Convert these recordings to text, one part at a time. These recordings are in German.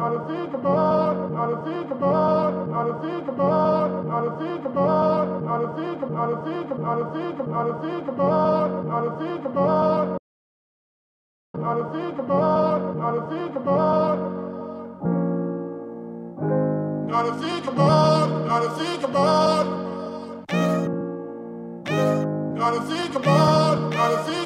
how to think about, how to think about, how to think about, how to think about, how to think about, how to think about, how to think about, how to think about, how to think about, how to think about, how to think about. Gotta think about, gotta think about. Gotta think about, gotta think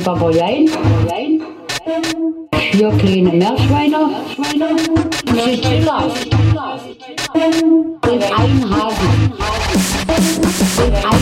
Papageien, vier kleine Meerschweine, Chinchilla und ein Hasen. Und ein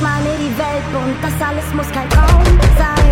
mal in die Welt bunt, das alles muss kein Traum sein.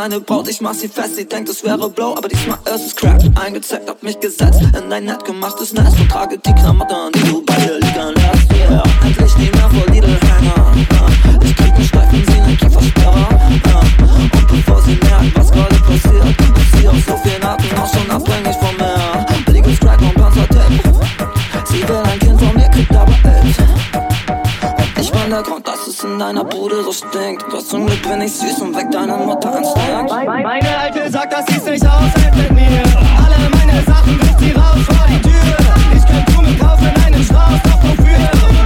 deine Braut, ich mach sie fest. Sie denkt, es wäre Blow, aber diesmal ist es Crack. Eingezeigt, hab mich gesetzt in dein nett gemachtes Nest. in deiner Bude so stinkt. Doch zum Glück bin ich süß und weg deine Mutter Instinkt. Meine Alte sagt, dass sie's nicht aushält mit mir. Alle meine Sachen bricht sie raus vor die Tür. Ich könnte Blumen kaufen einen Strauß, doch wofür?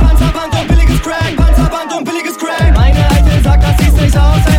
Panzerband und billiges Crack, Panzerband und billiges Crack. Meine Alte sagt, dass sie's nicht aushält.